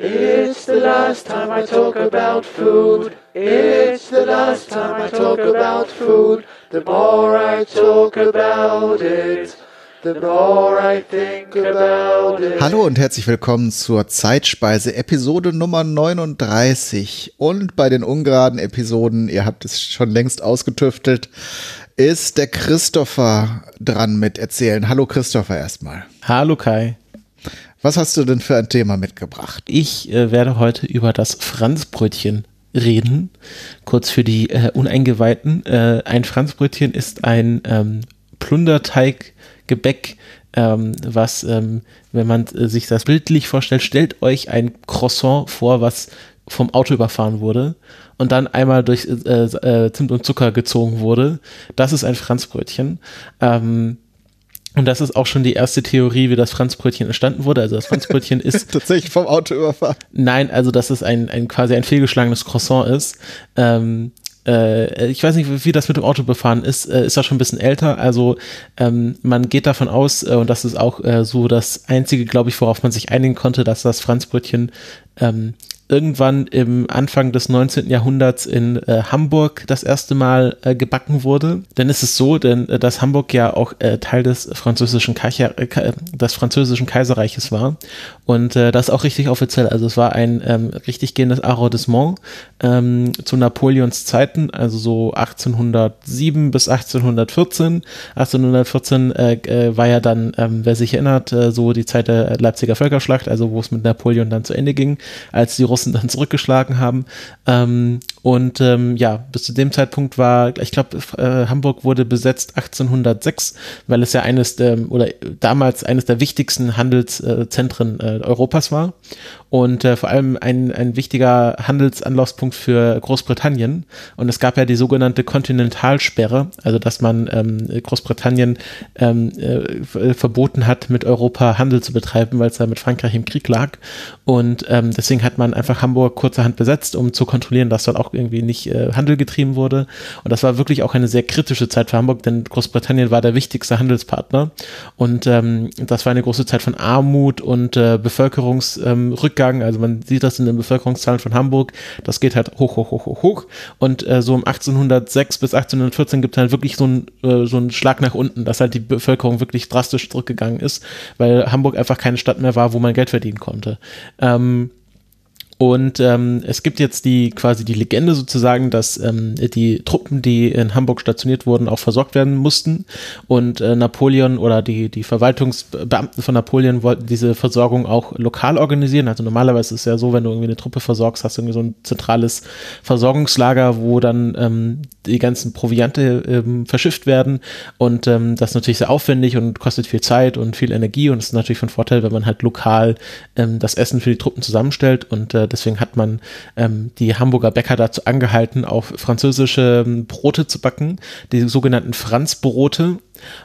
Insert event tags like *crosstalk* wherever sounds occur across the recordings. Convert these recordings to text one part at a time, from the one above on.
It's the last time I talk about food. It's the last time I talk about food. The more I talk about it, the more I think about it. Hallo und herzlich willkommen zur Zeitspeise Episode Nummer 39. Und bei den ungeraden Episoden, ihr habt es schon längst ausgetüftelt, ist der Christopher dran mit erzählen. Hallo Christopher erstmal. Hallo Kai. Was hast du denn für ein Thema mitgebracht? Ich äh, werde heute über das Franzbrötchen reden. Kurz für die äh, Uneingeweihten. Äh, ein Franzbrötchen ist ein ähm, Plunderteiggebäck, ähm, was, ähm, wenn man äh, sich das bildlich vorstellt, stellt euch ein Croissant vor, was vom Auto überfahren wurde und dann einmal durch äh, äh, Zimt und Zucker gezogen wurde. Das ist ein Franzbrötchen. Ähm, und das ist auch schon die erste Theorie, wie das Franzbrötchen entstanden wurde. Also das Franzbrötchen ist *laughs* tatsächlich vom Auto überfahren. Nein, also dass es ein, ein quasi ein fehlgeschlagenes Croissant ist. Ähm, äh, ich weiß nicht, wie das mit dem Auto befahren ist, äh, ist ja schon ein bisschen älter. Also ähm, man geht davon aus, äh, und das ist auch äh, so das Einzige, glaube ich, worauf man sich einigen konnte, dass das Franzbrötchen ähm, irgendwann im Anfang des 19. Jahrhunderts in äh, Hamburg das erste Mal äh, gebacken wurde. Denn ist es so, denn äh, dass Hamburg ja auch äh, Teil des französischen, Kaicher, äh, des französischen Kaiserreiches war. Und äh, das auch richtig offiziell. Also es war ein ähm, richtig gehendes Arrondissement ähm, zu Napoleons Zeiten, also so 1807 bis 1814. 1814 äh, äh, war ja dann, ähm, wer sich erinnert, äh, so die Zeit der Leipziger Völkerschlacht, also wo es mit Napoleon dann zu Ende ging, als die Russen dann zurückgeschlagen haben. Ähm, und ähm, ja, bis zu dem Zeitpunkt war, ich glaube, äh, Hamburg wurde besetzt 1806, weil es ja eines der, oder damals eines der wichtigsten Handelszentren äh, Europas war und äh, vor allem ein, ein wichtiger Handelsanlaufspunkt für Großbritannien. Und es gab ja die sogenannte Kontinentalsperre, also dass man ähm, Großbritannien ähm, äh, verboten hat, mit Europa Handel zu betreiben, weil es ja mit Frankreich im Krieg lag. Und ähm, deswegen hat man einfach Hamburg kurzerhand besetzt, um zu kontrollieren, dass dort auch irgendwie nicht äh, Handel getrieben wurde. Und das war wirklich auch eine sehr kritische Zeit für Hamburg, denn Großbritannien war der wichtigste Handelspartner. Und ähm, das war eine große Zeit von Armut und äh, Bevölkerungsrückgang. Ähm, also man sieht das in den Bevölkerungszahlen von Hamburg. Das geht halt hoch, hoch, hoch, hoch, hoch. Und äh, so um 1806 bis 1814 gibt es halt wirklich so einen äh, so einen Schlag nach unten, dass halt die Bevölkerung wirklich drastisch zurückgegangen ist, weil Hamburg einfach keine Stadt mehr war, wo man Geld verdienen konnte. Ähm, und ähm, es gibt jetzt die quasi die Legende sozusagen, dass ähm, die Truppen, die in Hamburg stationiert wurden, auch versorgt werden mussten. Und äh, Napoleon oder die, die Verwaltungsbeamten von Napoleon wollten diese Versorgung auch lokal organisieren. Also normalerweise ist es ja so, wenn du irgendwie eine Truppe versorgst, hast du irgendwie so ein zentrales Versorgungslager, wo dann ähm, die ganzen Proviante ähm, verschifft werden. Und ähm, das ist natürlich sehr aufwendig und kostet viel Zeit und viel Energie. Und es ist natürlich von Vorteil, wenn man halt lokal ähm, das Essen für die Truppen zusammenstellt. Und äh, deswegen hat man ähm, die Hamburger Bäcker dazu angehalten, auf französische ähm, Brote zu backen, die sogenannten Franzbrote.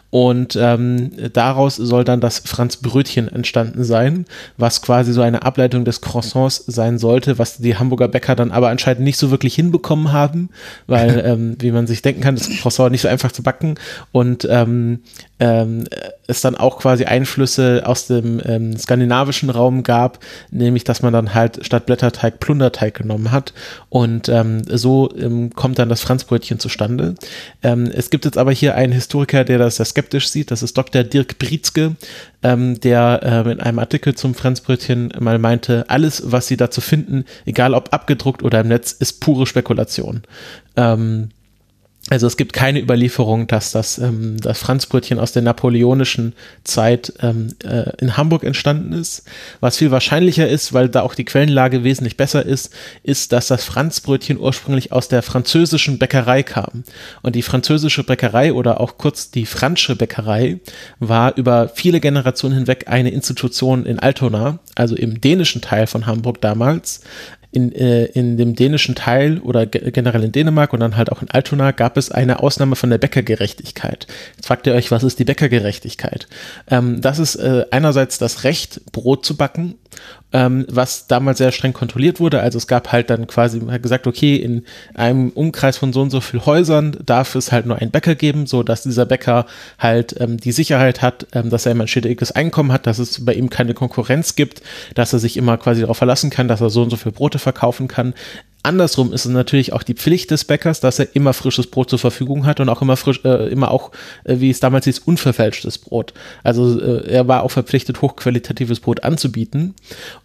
Und ähm, daraus soll dann das Franzbrötchen entstanden sein, was quasi so eine Ableitung des Croissants sein sollte, was die Hamburger Bäcker dann aber anscheinend nicht so wirklich hinbekommen haben, weil, *laughs* ähm, wie man sich denken kann, das Croissant nicht so einfach zu backen und ähm, ähm, es dann auch quasi Einflüsse aus dem ähm, skandinavischen Raum gab, nämlich dass man dann halt statt Blätterteig Plunderteig genommen hat und ähm, so ähm, kommt dann das Franzbrötchen zustande. Ähm, es gibt jetzt aber hier einen Historiker, der das sehr skeptisch sieht. Das ist Dr. Dirk Brietzke, ähm, der äh, in einem Artikel zum Franzbrötchen mal meinte, alles, was Sie dazu finden, egal ob abgedruckt oder im Netz, ist pure Spekulation. Ähm, also es gibt keine Überlieferung, dass das, ähm, das Franzbrötchen aus der napoleonischen Zeit ähm, äh, in Hamburg entstanden ist. Was viel wahrscheinlicher ist, weil da auch die Quellenlage wesentlich besser ist, ist, dass das Franzbrötchen ursprünglich aus der französischen Bäckerei kam. Und die französische Bäckerei oder auch kurz die Fransche Bäckerei war über viele Generationen hinweg eine Institution in Altona, also im dänischen Teil von Hamburg damals, in, äh, in dem dänischen Teil oder generell in Dänemark und dann halt auch in Altona gab es eine Ausnahme von der Bäckergerechtigkeit. Jetzt fragt ihr euch, was ist die Bäckergerechtigkeit? Ähm, das ist äh, einerseits das Recht, Brot zu backen ähm, was damals sehr streng kontrolliert wurde. Also es gab halt dann quasi, man hat gesagt, okay, in einem Umkreis von so und so viel Häusern darf es halt nur einen Bäcker geben, so dass dieser Bäcker halt ähm, die Sicherheit hat, ähm, dass er immer ein stetiges Einkommen hat, dass es bei ihm keine Konkurrenz gibt, dass er sich immer quasi darauf verlassen kann, dass er so und so viel Brote verkaufen kann. Andersrum ist es natürlich auch die Pflicht des Bäckers, dass er immer frisches Brot zur Verfügung hat und auch immer frisch, äh, immer auch, äh, wie es damals hieß, unverfälschtes Brot. Also äh, er war auch verpflichtet, hochqualitatives Brot anzubieten.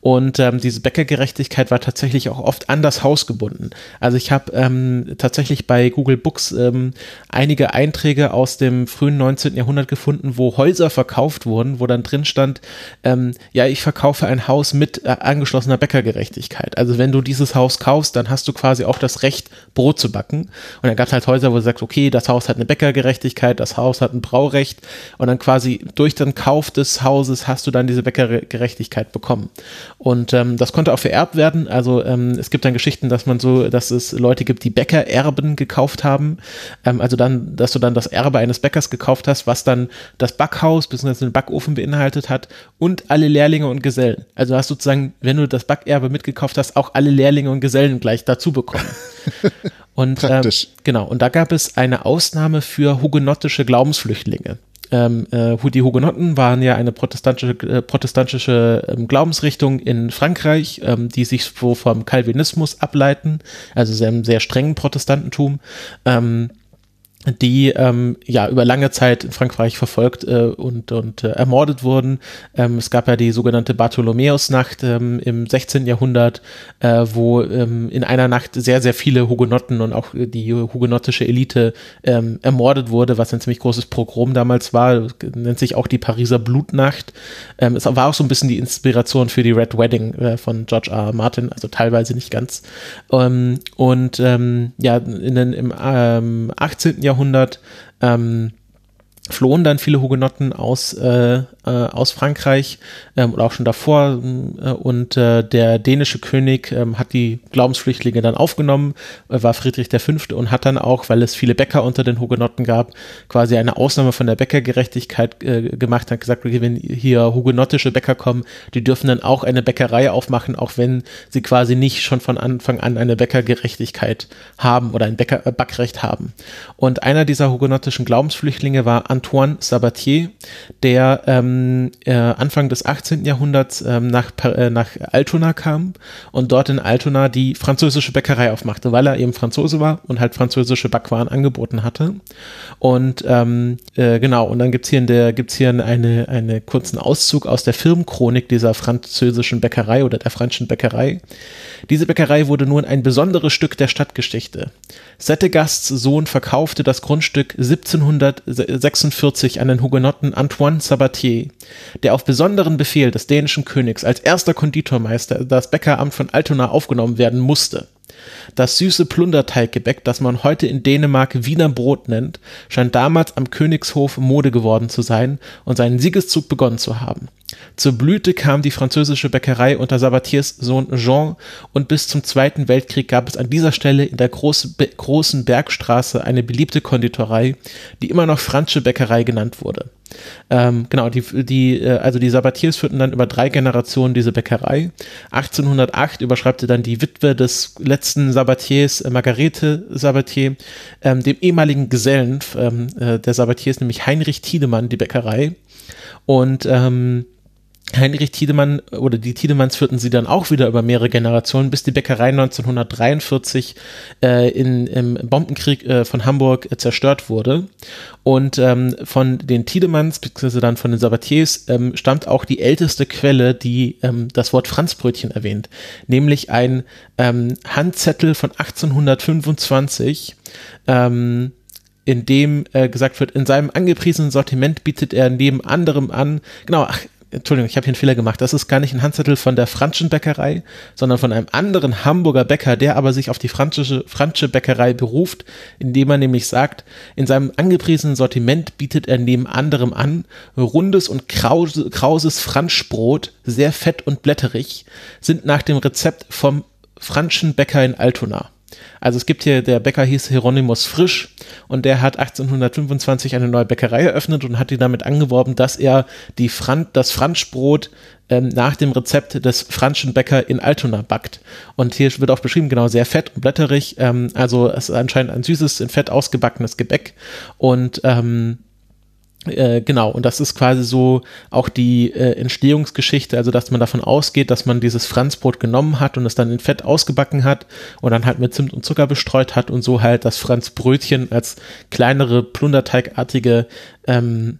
Und ähm, diese Bäckergerechtigkeit war tatsächlich auch oft an das Haus gebunden. Also ich habe ähm, tatsächlich bei Google Books ähm, einige Einträge aus dem frühen 19. Jahrhundert gefunden, wo Häuser verkauft wurden, wo dann drin stand, ähm, ja, ich verkaufe ein Haus mit äh, angeschlossener Bäckergerechtigkeit. Also wenn du dieses Haus kaufst, dann hast du quasi auch das Recht, Brot zu backen. Und dann gab es halt Häuser, wo du sagst, okay, das Haus hat eine Bäckergerechtigkeit, das Haus hat ein Braurecht und dann quasi durch den Kauf des Hauses hast du dann diese Bäckergerechtigkeit bekommen. Und ähm, das konnte auch vererbt werden. Also ähm, es gibt dann Geschichten, dass man so, dass es Leute gibt, die Bäckererben gekauft haben. Ähm, also dann, dass du dann das Erbe eines Bäckers gekauft hast, was dann das Backhaus bzw. den Backofen beinhaltet hat und alle Lehrlinge und Gesellen. Also hast du sozusagen, wenn du das Backerbe mitgekauft hast, auch alle Lehrlinge und Gesellen gleich dazu bekommen. *laughs* Und ähm, genau, und da gab es eine Ausnahme für hugenottische Glaubensflüchtlinge. Ähm, äh, die Hugenotten waren ja eine protestantische, äh, protestantische ähm, Glaubensrichtung in Frankreich, ähm, die sich so vom Calvinismus ableiten, also sehr, sehr strengen Protestantentum. Ähm, die ähm, ja über lange Zeit in Frankreich verfolgt äh, und, und äh, ermordet wurden. Ähm, es gab ja die sogenannte Bartholomäusnacht ähm, im 16. Jahrhundert, äh, wo ähm, in einer Nacht sehr, sehr viele Hugenotten und auch die hugenottische Elite ähm, ermordet wurde, was ein ziemlich großes Pogrom damals war. Nennt sich auch die Pariser Blutnacht. Ähm, es war auch so ein bisschen die Inspiration für die Red Wedding äh, von George R. R. Martin, also teilweise nicht ganz. und ja, in den, im 18. Jahrhundert Jahrhundert ähm, flohen dann viele Hugenotten aus, äh, äh, aus Frankreich ähm, oder auch schon davor. Äh, und äh, der dänische König ähm, hat die Glaubensflüchtlinge dann aufgenommen, äh, war Friedrich V. und hat dann auch, weil es viele Bäcker unter den Hugenotten gab, quasi eine Ausnahme von der Bäckergerechtigkeit äh, gemacht, hat gesagt, okay, wenn hier hugenottische Bäcker kommen, die dürfen dann auch eine Bäckerei aufmachen, auch wenn sie quasi nicht schon von Anfang an eine Bäckergerechtigkeit haben oder ein Bäcker, Backrecht haben. Und einer dieser hugenottischen Glaubensflüchtlinge war Antoine Sabatier, der ähm, äh, Anfang des 18. Jahrhunderts ähm, nach, äh, nach Altona kam und dort in Altona die französische Bäckerei aufmachte, weil er eben Franzose war und halt französische Backwaren angeboten hatte. Und ähm, äh, genau, und dann gibt's hier, in der, gibt's hier eine, eine kurzen Auszug aus der Firmenchronik dieser französischen Bäckerei oder der französischen Bäckerei. Diese Bäckerei wurde nun ein besonderes Stück der Stadtgeschichte. Settegasts Sohn verkaufte das Grundstück 1746 an den Hugenotten Antoine Sabatier, der auf besonderen Befehl des dänischen Königs als erster Konditormeister das Bäckeramt von Altona aufgenommen werden musste. Das süße Plunderteiggebäck, das man heute in Dänemark Wiener Brot nennt, scheint damals am Königshof Mode geworden zu sein und seinen Siegeszug begonnen zu haben. Zur Blüte kam die französische Bäckerei unter Sabatiers Sohn Jean und bis zum Zweiten Weltkrieg gab es an dieser Stelle in der groß, großen Bergstraße eine beliebte Konditorei, die immer noch Fransche Bäckerei genannt wurde. Ähm, genau, die, die, äh, also die Sabatiers führten dann über drei Generationen diese Bäckerei. 1808 überschreibte dann die Witwe des letzten Sabatiers, äh, Margarete Sabatier, ähm, dem ehemaligen Gesellen ähm, äh, der Sabatiers, nämlich Heinrich Tiedemann, die Bäckerei. Und ähm, Heinrich Tiedemann oder die Tiedemanns führten sie dann auch wieder über mehrere Generationen, bis die Bäckerei 1943 äh, in, im Bombenkrieg äh, von Hamburg äh, zerstört wurde. Und ähm, von den Tiedemanns, beziehungsweise dann von den Sabatiers, ähm, stammt auch die älteste Quelle, die ähm, das Wort Franzbrötchen erwähnt, nämlich ein ähm, Handzettel von 1825, ähm, in dem äh, gesagt wird, in seinem angepriesenen Sortiment bietet er neben anderem an, genau, ach, Entschuldigung, ich habe hier einen Fehler gemacht. Das ist gar nicht ein Handzettel von der Franzschen Bäckerei, sondern von einem anderen Hamburger Bäcker, der aber sich auf die französische Franzsche Bäckerei beruft, indem er nämlich sagt, in seinem angepriesenen Sortiment bietet er neben anderem an rundes und krause, krauses Franschbrot, sehr fett und blätterig, sind nach dem Rezept vom Franzschen Bäcker in Altona. Also es gibt hier, der Bäcker hieß Hieronymus Frisch und der hat 1825 eine neue Bäckerei eröffnet und hat die damit angeworben, dass er die Fran das Franschbrot ähm, nach dem Rezept des Franschen Bäcker in Altona backt. Und hier wird auch beschrieben, genau, sehr fett und blätterig. Ähm, also es ist anscheinend ein süßes, in Fett ausgebackenes Gebäck und ähm, äh, genau, und das ist quasi so auch die äh, Entstehungsgeschichte, also dass man davon ausgeht, dass man dieses Franzbrot genommen hat und es dann in Fett ausgebacken hat und dann halt mit Zimt und Zucker bestreut hat und so halt das Franzbrötchen als kleinere, plunderteigartige ähm,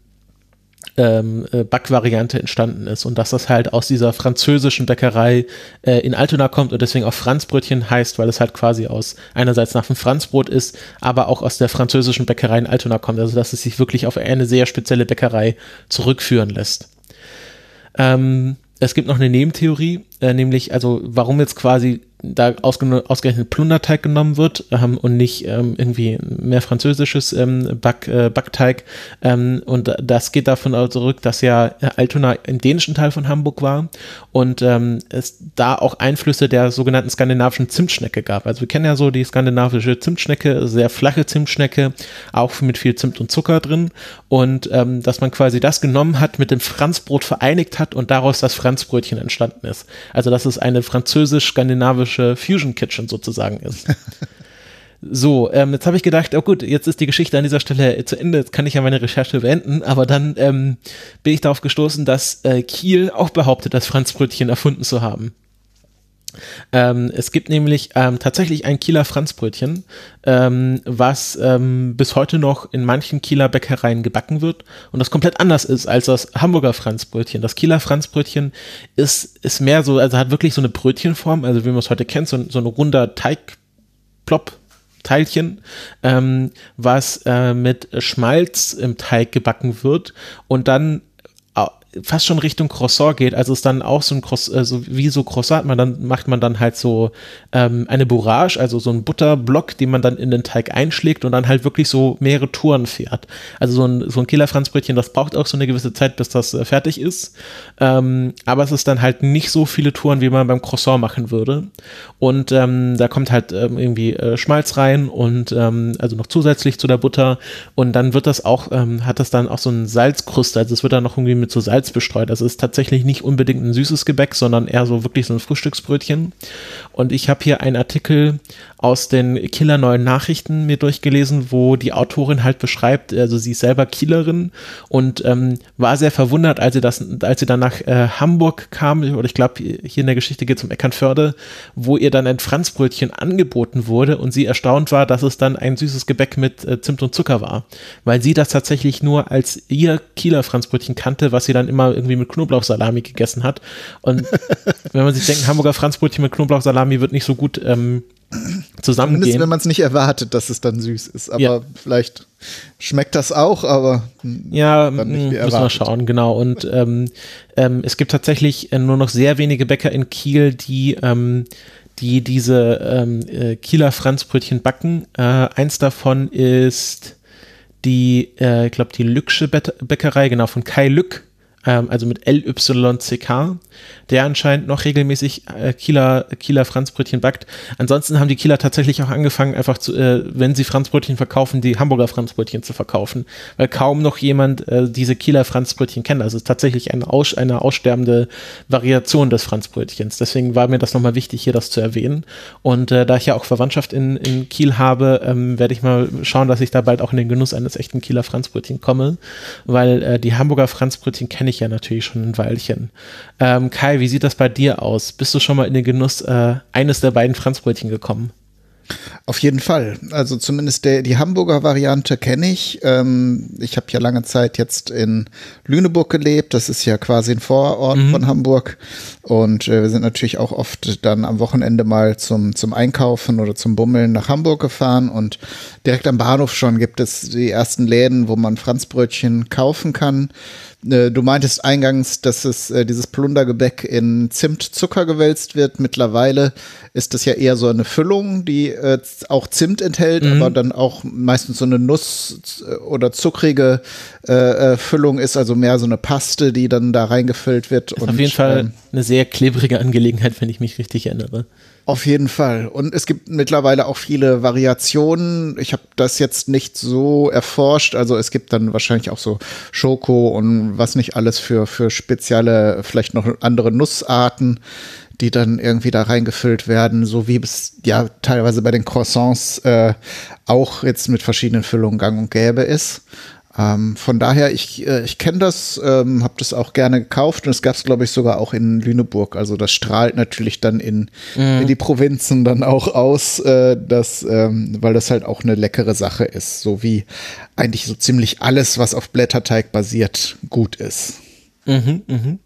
ähm, äh, Backvariante entstanden ist und dass das halt aus dieser französischen Bäckerei äh, in Altona kommt und deswegen auch Franzbrötchen heißt, weil es halt quasi aus einerseits nach dem Franzbrot ist, aber auch aus der französischen Bäckerei in Altona kommt, also dass es sich wirklich auf eine sehr spezielle Bäckerei zurückführen lässt. Ähm, es gibt noch eine Nebentheorie, äh, nämlich also warum jetzt quasi da ausgerechnet Plunderteig genommen wird ähm, und nicht ähm, irgendwie mehr französisches ähm, Back, äh, Backteig. Ähm, und das geht davon zurück, dass ja Altona im dänischen Teil von Hamburg war und ähm, es da auch Einflüsse der sogenannten skandinavischen Zimtschnecke gab. Also wir kennen ja so die skandinavische Zimtschnecke, sehr flache Zimtschnecke, auch mit viel Zimt und Zucker drin und ähm, dass man quasi das genommen hat, mit dem Franzbrot vereinigt hat und daraus das Franzbrötchen entstanden ist. Also dass es eine französisch-skandinavische Fusion Kitchen sozusagen ist. *laughs* So, ähm, jetzt habe ich gedacht, oh gut, jetzt ist die Geschichte an dieser Stelle zu Ende, jetzt kann ich ja meine Recherche beenden, aber dann ähm, bin ich darauf gestoßen, dass äh, Kiel auch behauptet, das Franzbrötchen erfunden zu haben. Ähm, es gibt nämlich ähm, tatsächlich ein Kieler Franzbrötchen, ähm, was ähm, bis heute noch in manchen Kieler Bäckereien gebacken wird und das komplett anders ist als das Hamburger Franzbrötchen. Das Kieler Franzbrötchen ist, ist mehr so, also hat wirklich so eine Brötchenform, also wie man es heute kennt, so, so ein runder Teigplop. Teilchen, ähm, was äh, mit Schmalz im Teig gebacken wird und dann fast schon Richtung Croissant geht, also ist dann auch so ein Croissant, also wie so Croissant, man dann macht man dann halt so ähm, eine Bourrage, also so ein Butterblock, den man dann in den Teig einschlägt und dann halt wirklich so mehrere Touren fährt. Also so ein, so ein Killer-Franzbrötchen, das braucht auch so eine gewisse Zeit, bis das äh, fertig ist. Ähm, aber es ist dann halt nicht so viele Touren, wie man beim Croissant machen würde. Und ähm, da kommt halt ähm, irgendwie äh, Schmalz rein und ähm, also noch zusätzlich zu der Butter und dann wird das auch, ähm, hat das dann auch so ein Salzkruste, also es wird dann noch irgendwie mit so Salz Salz bestreut. Also es ist tatsächlich nicht unbedingt ein süßes Gebäck, sondern eher so wirklich so ein Frühstücksbrötchen. Und ich habe hier einen Artikel aus den Kieler Neuen Nachrichten mir durchgelesen, wo die Autorin halt beschreibt, also sie ist selber Kielerin und ähm, war sehr verwundert, als sie das, als sie dann nach äh, Hamburg kam, oder ich glaube, hier in der Geschichte geht es um Eckernförde, wo ihr dann ein Franzbrötchen angeboten wurde und sie erstaunt war, dass es dann ein süßes Gebäck mit äh, Zimt und Zucker war, weil sie das tatsächlich nur als ihr Kieler Franzbrötchen kannte, was sie dann immer irgendwie mit Knoblauchsalami gegessen hat. Und *laughs* wenn man sich denkt, Hamburger Franzbrötchen mit Knoblauchsalami wird nicht so gut ähm, zusammengehen. Zumindest wenn man es nicht erwartet, dass es dann süß ist. Aber ja. vielleicht schmeckt das auch, aber ja, dann nicht wie müssen wir schauen, genau. Und ähm, ähm, es gibt tatsächlich äh, nur noch sehr wenige Bäcker in Kiel, die ähm, die diese ähm, äh, Kieler Franzbrötchen backen. Äh, eins davon ist die, äh, ich glaube, die Lücksche Bäckerei, genau, von Kai Lück ähm, also mit LYCK, der anscheinend noch regelmäßig äh, Kieler, Kieler Franzbrötchen backt. Ansonsten haben die Kieler tatsächlich auch angefangen, einfach zu, äh, wenn sie Franzbrötchen verkaufen, die Hamburger Franzbrötchen zu verkaufen, weil kaum noch jemand äh, diese Kieler Franzbrötchen kennt. Also es ist tatsächlich eine, aus, eine aussterbende Variation des Franzbrötchens. Deswegen war mir das nochmal wichtig, hier das zu erwähnen. Und äh, da ich ja auch Verwandtschaft in, in Kiel habe, ähm, werde ich mal schauen, dass ich da bald auch in den Genuss eines echten Kieler Franzbrötchen komme, weil äh, die Hamburger Franzbrötchen kenne ich ja natürlich schon ein Weilchen. Ähm, Kai, wie sieht das bei dir aus? Bist du schon mal in den Genuss äh, eines der beiden Franzbrötchen gekommen? Auf jeden Fall. Also zumindest der, die Hamburger Variante kenne ich. Ähm, ich habe ja lange Zeit jetzt in Lüneburg gelebt. Das ist ja quasi ein Vorort mhm. von Hamburg. Und äh, wir sind natürlich auch oft dann am Wochenende mal zum, zum Einkaufen oder zum Bummeln nach Hamburg gefahren. Und direkt am Bahnhof schon gibt es die ersten Läden, wo man Franzbrötchen kaufen kann. Äh, du meintest eingangs, dass es äh, dieses Plundergebäck in Zimtzucker gewälzt wird. Mittlerweile ist das ja eher so eine Füllung, die äh, auch Zimt enthält, mhm. aber dann auch meistens so eine Nuss- oder zuckrige äh, äh, Füllung ist, also mehr so eine Paste, die dann da reingefüllt wird. Ist und, auf jeden Fall ähm, eine sehr klebrige Angelegenheit, wenn ich mich richtig erinnere. Auf jeden Fall. Und es gibt mittlerweile auch viele Variationen. Ich habe das jetzt nicht so erforscht. Also es gibt dann wahrscheinlich auch so Schoko und was nicht alles für, für spezielle, vielleicht noch andere Nussarten, die dann irgendwie da reingefüllt werden, so wie es ja teilweise bei den Croissants äh, auch jetzt mit verschiedenen Füllungen gang und gäbe ist. Ähm, von daher, ich, äh, ich kenne das, ähm, habe das auch gerne gekauft und es gab es, glaube ich, sogar auch in Lüneburg. Also das strahlt natürlich dann in, mhm. in die Provinzen dann auch aus, äh, dass, ähm, weil das halt auch eine leckere Sache ist, so wie eigentlich so ziemlich alles, was auf Blätterteig basiert, gut ist. Mhm, mhm.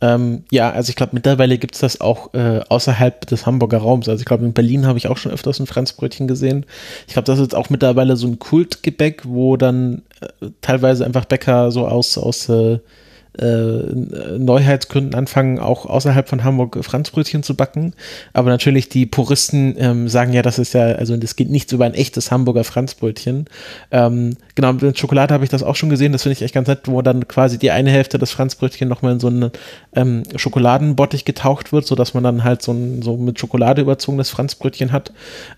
Ähm, ja, also ich glaube, mittlerweile gibt es das auch äh, außerhalb des Hamburger Raums. Also ich glaube, in Berlin habe ich auch schon öfters ein Franzbrötchen gesehen. Ich glaube, das ist jetzt auch mittlerweile so ein Kultgebäck, wo dann äh, teilweise einfach Bäcker so aus, aus äh, äh, Neuheitsgründen anfangen, auch außerhalb von Hamburg Franzbrötchen zu backen. Aber natürlich die Puristen ähm, sagen ja, das ist ja, also das geht nichts über ein echtes Hamburger Franzbrötchen. Ähm, genau, mit Schokolade habe ich das auch schon gesehen, das finde ich echt ganz nett, wo dann quasi die eine Hälfte des Franzbrötchen nochmal in so einen ähm, Schokoladenbottich getaucht wird, sodass man dann halt so ein so mit Schokolade überzogenes Franzbrötchen hat.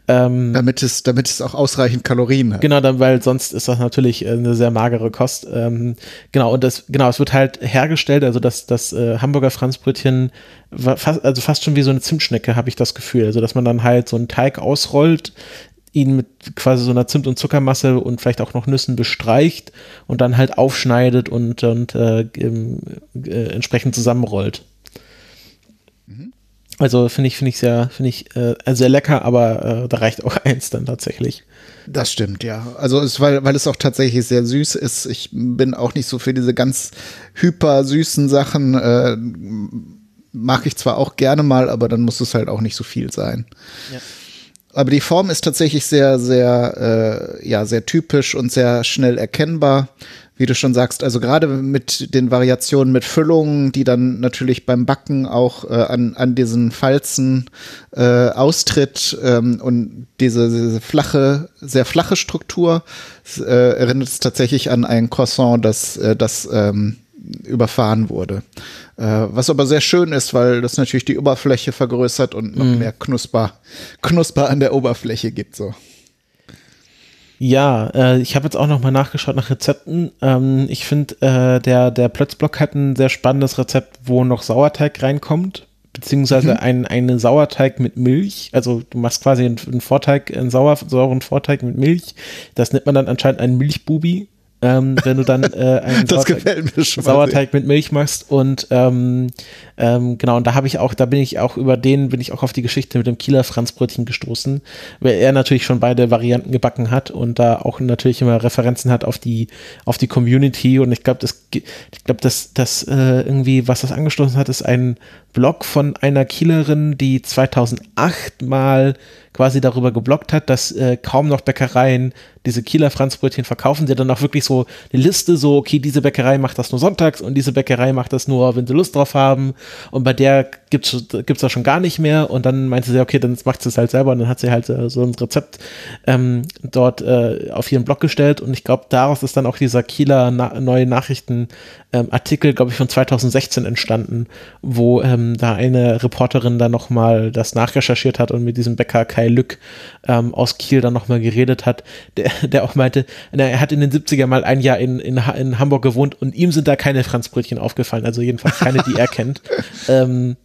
Ähm, damit, es, damit es auch ausreichend Kalorien hat. Genau, dann, weil sonst ist das natürlich äh, eine sehr magere Kost. Ähm, genau, und das, genau, es wird halt hergestellt, also das, das äh, Hamburger Franzbrötchen, fast, also fast schon wie so eine Zimtschnecke, habe ich das Gefühl. Also, dass man dann halt so einen Teig ausrollt, ihn mit quasi so einer Zimt- und Zuckermasse und vielleicht auch noch Nüssen bestreicht und dann halt aufschneidet und, und äh, äh, entsprechend zusammenrollt. Mhm. Also finde ich, finde ich sehr, finde ich äh, sehr lecker, aber äh, da reicht auch *laughs* eins dann tatsächlich. Das stimmt, ja. Also es, weil, weil es auch tatsächlich sehr süß ist. Ich bin auch nicht so für diese ganz hyper süßen Sachen. Äh, mag ich zwar auch gerne mal, aber dann muss es halt auch nicht so viel sein. Ja. Aber die Form ist tatsächlich sehr, sehr, äh, ja, sehr typisch und sehr schnell erkennbar wie du schon sagst, also gerade mit den Variationen mit Füllungen, die dann natürlich beim Backen auch äh, an, an diesen Falzen äh, austritt ähm, und diese, diese, flache, sehr flache Struktur äh, erinnert es tatsächlich an ein Croissant, das, äh, das ähm, überfahren wurde. Äh, was aber sehr schön ist, weil das natürlich die Oberfläche vergrößert und noch mm. mehr Knusper, Knusper an der Oberfläche gibt so. Ja, äh, ich habe jetzt auch noch mal nachgeschaut nach Rezepten. Ähm, ich finde, äh, der, der Plötzblock hat ein sehr spannendes Rezept, wo noch Sauerteig reinkommt, beziehungsweise mhm. ein, einen Sauerteig mit Milch. Also du machst quasi einen, einen Vorteig, einen sauer, sauren Vorteig mit Milch. Das nennt man dann anscheinend einen Milchbubi ähm, wenn du dann äh, einen *laughs* Sauerteig, Sauerteig, mit Milch machst und ähm, ähm, genau, und da habe ich auch, da bin ich auch über den, bin ich auch auf die Geschichte mit dem Kieler Franzbrötchen gestoßen, weil er natürlich schon beide Varianten gebacken hat und da auch natürlich immer Referenzen hat auf die, auf die Community und ich glaube, das, ich glaube, dass das äh, irgendwie, was das angestoßen hat, ist ein Blog von einer Kielerin, die 2008 mal quasi darüber geblockt hat, dass äh, kaum noch Bäckereien diese Kieler Franzbrötchen verkaufen, sie dann auch wirklich so eine Liste, so, okay, diese Bäckerei macht das nur sonntags und diese Bäckerei macht das nur, wenn sie Lust drauf haben. Und bei der gibt es das schon gar nicht mehr. Und dann meinte sie, okay, dann macht sie es halt selber. Und dann hat sie halt äh, so ein Rezept ähm, dort äh, auf ihren Blog gestellt. Und ich glaube, daraus ist dann auch dieser Kieler na neue Nachrichten ähm, Artikel, glaube ich, von 2016 entstanden, wo ähm, da eine Reporterin dann nochmal das nachrecherchiert hat und mit diesem Bäcker Kai Lück ähm, aus Kiel dann nochmal geredet hat, der, *laughs* der auch meinte, na, er hat in den 70er mal ein Jahr in, in, in Hamburg gewohnt und ihm sind da keine Franzbrötchen aufgefallen, also jedenfalls keine, die er kennt. *laughs* Ähm,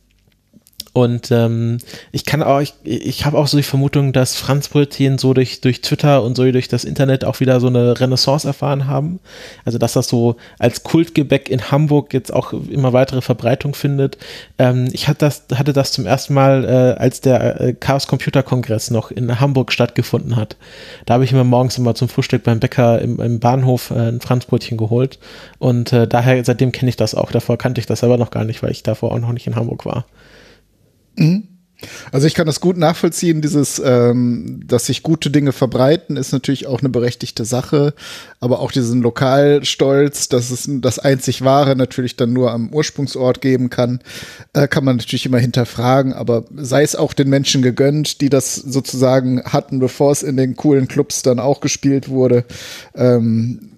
und ähm, ich kann auch, ich, ich habe auch so die Vermutung, dass Franzbrötchen so durch, durch Twitter und so durch das Internet auch wieder so eine Renaissance erfahren haben. Also dass das so als Kultgebäck in Hamburg jetzt auch immer weitere Verbreitung findet. Ähm, ich hatte das, hatte das zum ersten Mal, äh, als der äh, Chaos Computer Kongress noch in Hamburg stattgefunden hat. Da habe ich mir morgens immer zum Frühstück beim Bäcker im, im Bahnhof äh, ein Franzbrötchen geholt. Und äh, daher, seitdem kenne ich das auch. Davor kannte ich das aber noch gar nicht, weil ich davor auch noch nicht in Hamburg war. Mhm. Also ich kann das gut nachvollziehen, dieses, ähm, dass sich gute Dinge verbreiten, ist natürlich auch eine berechtigte Sache, aber auch diesen Lokalstolz, dass es das einzig Wahre natürlich dann nur am Ursprungsort geben kann, äh, kann man natürlich immer hinterfragen, aber sei es auch den Menschen gegönnt, die das sozusagen hatten, bevor es in den coolen Clubs dann auch gespielt wurde. Ähm,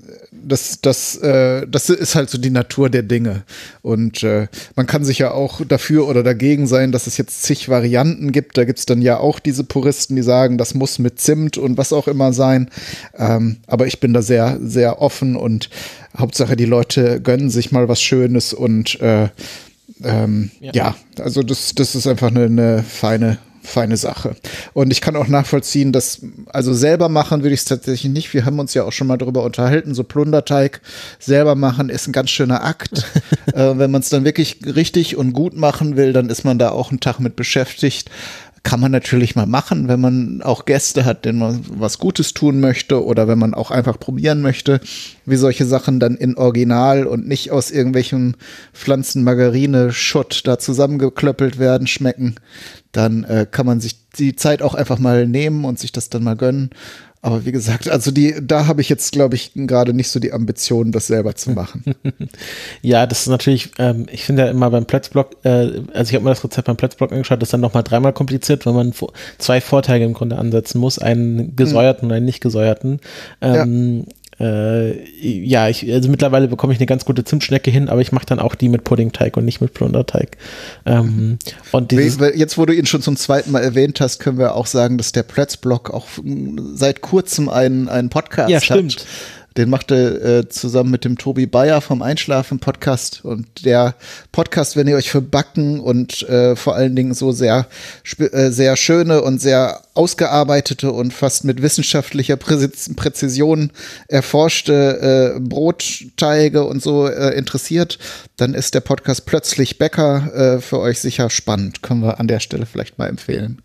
das, das, äh, das ist halt so die Natur der Dinge. Und äh, man kann sich ja auch dafür oder dagegen sein, dass es jetzt zig Varianten gibt. Da gibt's dann ja auch diese Puristen, die sagen, das muss mit Zimt und was auch immer sein. Ähm, aber ich bin da sehr, sehr offen und Hauptsache die Leute gönnen sich mal was Schönes und äh, ähm, ja. ja. also das, das ist einfach eine, eine feine feine Sache. Und ich kann auch nachvollziehen, dass, also selber machen würde ich es tatsächlich nicht. Wir haben uns ja auch schon mal darüber unterhalten, so Plunderteig selber machen ist ein ganz schöner Akt. *laughs* äh, wenn man es dann wirklich richtig und gut machen will, dann ist man da auch einen Tag mit beschäftigt kann man natürlich mal machen, wenn man auch Gäste hat, denen man was Gutes tun möchte oder wenn man auch einfach probieren möchte, wie solche Sachen dann in Original und nicht aus irgendwelchen Pflanzen-Margarine-Schutt da zusammengeklöppelt werden, schmecken. Dann äh, kann man sich die Zeit auch einfach mal nehmen und sich das dann mal gönnen. Aber wie gesagt, also die, da habe ich jetzt, glaube ich, gerade nicht so die Ambition, das selber zu machen. *laughs* ja, das ist natürlich, ähm, ich finde ja immer beim Plätzblock, äh, also ich habe mir das Rezept beim Plätzblock angeschaut, das ist dann nochmal dreimal kompliziert, weil man zwei Vorteile im Grunde ansetzen muss, einen gesäuerten hm. und einen nicht gesäuerten. Ähm, ja äh, ja, ich, also mittlerweile bekomme ich eine ganz gute Zimtschnecke hin, aber ich mache dann auch die mit Puddingteig und nicht mit Plunderteig. Ähm, und Jetzt, wo du ihn schon zum zweiten Mal erwähnt hast, können wir auch sagen, dass der Pretzblock auch seit kurzem einen, einen Podcast ja, stimmt. hat. Den machte äh, zusammen mit dem Tobi Bayer vom Einschlafen Podcast und der Podcast, wenn ihr euch für Backen und äh, vor allen Dingen so sehr äh, sehr schöne und sehr ausgearbeitete und fast mit wissenschaftlicher Präzision erforschte äh, Brotteige und so äh, interessiert, dann ist der Podcast plötzlich Bäcker äh, für euch sicher spannend. Können wir an der Stelle vielleicht mal empfehlen.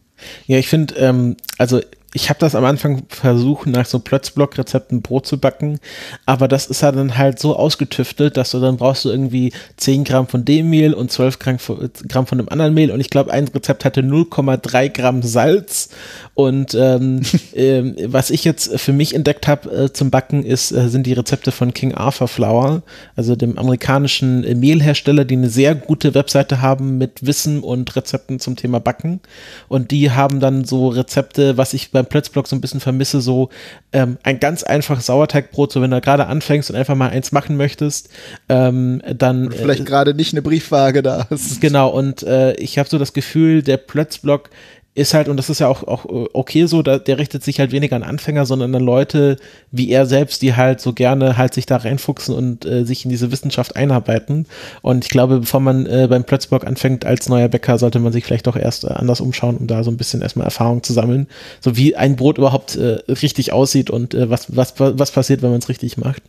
Ja, ich finde, ähm, also ich habe das am Anfang versucht, nach so Plötzblock-Rezepten Brot zu backen, aber das ist ja dann halt so ausgetüftelt, dass du dann brauchst du irgendwie 10 Gramm von dem Mehl und 12 Gramm von dem anderen Mehl. Und ich glaube, ein Rezept hatte 0,3 Gramm Salz. Und ähm, *laughs* äh, was ich jetzt für mich entdeckt habe äh, zum Backen ist, äh, sind die Rezepte von King Arthur Flour, also dem amerikanischen äh, Mehlhersteller, die eine sehr gute Webseite haben mit Wissen und Rezepten zum Thema Backen. Und die haben dann so Rezepte, was ich bei beim Plötzblock so ein bisschen vermisse, so ähm, ein ganz einfaches Sauerteigbrot, so wenn du gerade anfängst und einfach mal eins machen möchtest, ähm, dann. Und vielleicht äh, gerade nicht eine Briefwaage da hast. Genau, und äh, ich habe so das Gefühl, der Plötzblock ist halt, und das ist ja auch, auch äh, okay so, da, der richtet sich halt weniger an Anfänger, sondern an Leute wie er selbst, die halt so gerne halt sich da reinfuchsen und äh, sich in diese Wissenschaft einarbeiten. Und ich glaube, bevor man äh, beim Plötzblock anfängt als neuer Bäcker, sollte man sich vielleicht doch erst äh, anders umschauen, um da so ein bisschen erstmal Erfahrung zu sammeln. So wie ein Brot überhaupt äh, richtig aussieht und äh, was, was, was passiert, wenn man es richtig macht.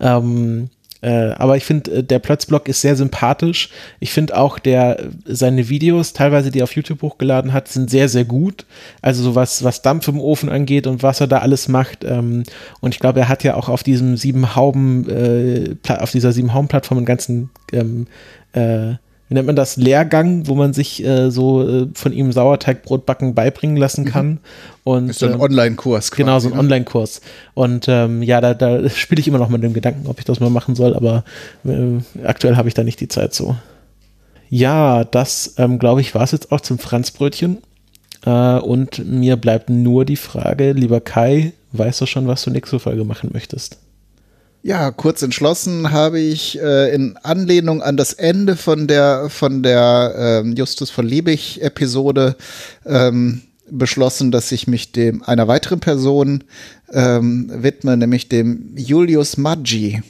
Ähm, äh, aber ich finde, äh, der Plötzblock ist sehr sympathisch. Ich finde auch, der seine Videos, teilweise die er auf YouTube hochgeladen hat, sind sehr, sehr gut. Also so was, was Dampf im Ofen angeht und was er da alles macht. Ähm, und ich glaube, er hat ja auch auf diesem sieben Hauben, äh, auf dieser sieben Hauben-Plattform einen ganzen ähm, äh, wie nennt man das, Lehrgang, wo man sich äh, so äh, von ihm Sauerteigbrotbacken beibringen lassen kann. Mhm. Und, ist so ein ähm, Online-Kurs. Genau, so ein Online-Kurs. Und ähm, ja, da, da spiele ich immer noch mit dem Gedanken, ob ich das mal machen soll, aber äh, aktuell habe ich da nicht die Zeit so. Ja, das, ähm, glaube ich, war es jetzt auch zum Franzbrötchen. Äh, und mir bleibt nur die Frage, lieber Kai, weißt du schon, was du nächste Folge machen möchtest? Ja, kurz entschlossen habe ich äh, in Anlehnung an das Ende von der von der ähm, Justus von Liebig Episode ähm, beschlossen, dass ich mich dem einer weiteren Person ähm, widme, nämlich dem Julius Maggi,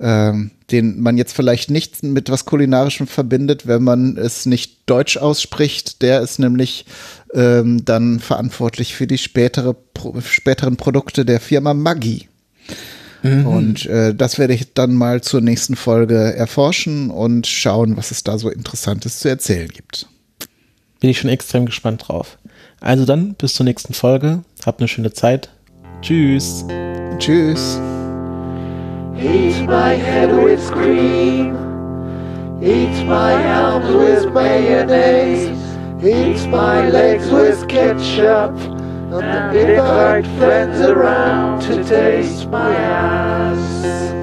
ähm, den man jetzt vielleicht nicht mit was Kulinarischem verbindet, wenn man es nicht deutsch ausspricht. Der ist nämlich ähm, dann verantwortlich für die spätere, pro, späteren Produkte der Firma Maggi. Mhm. Und äh, das werde ich dann mal zur nächsten Folge erforschen und schauen, was es da so Interessantes zu erzählen gibt. Bin ich schon extrem gespannt drauf. Also dann, bis zur nächsten Folge. Habt eine schöne Zeit. Tschüss. Tschüss. Eat my head with cream. Eat my arms with mayonnaise. eats my legs with ketchup, and invite friends around to taste my ass.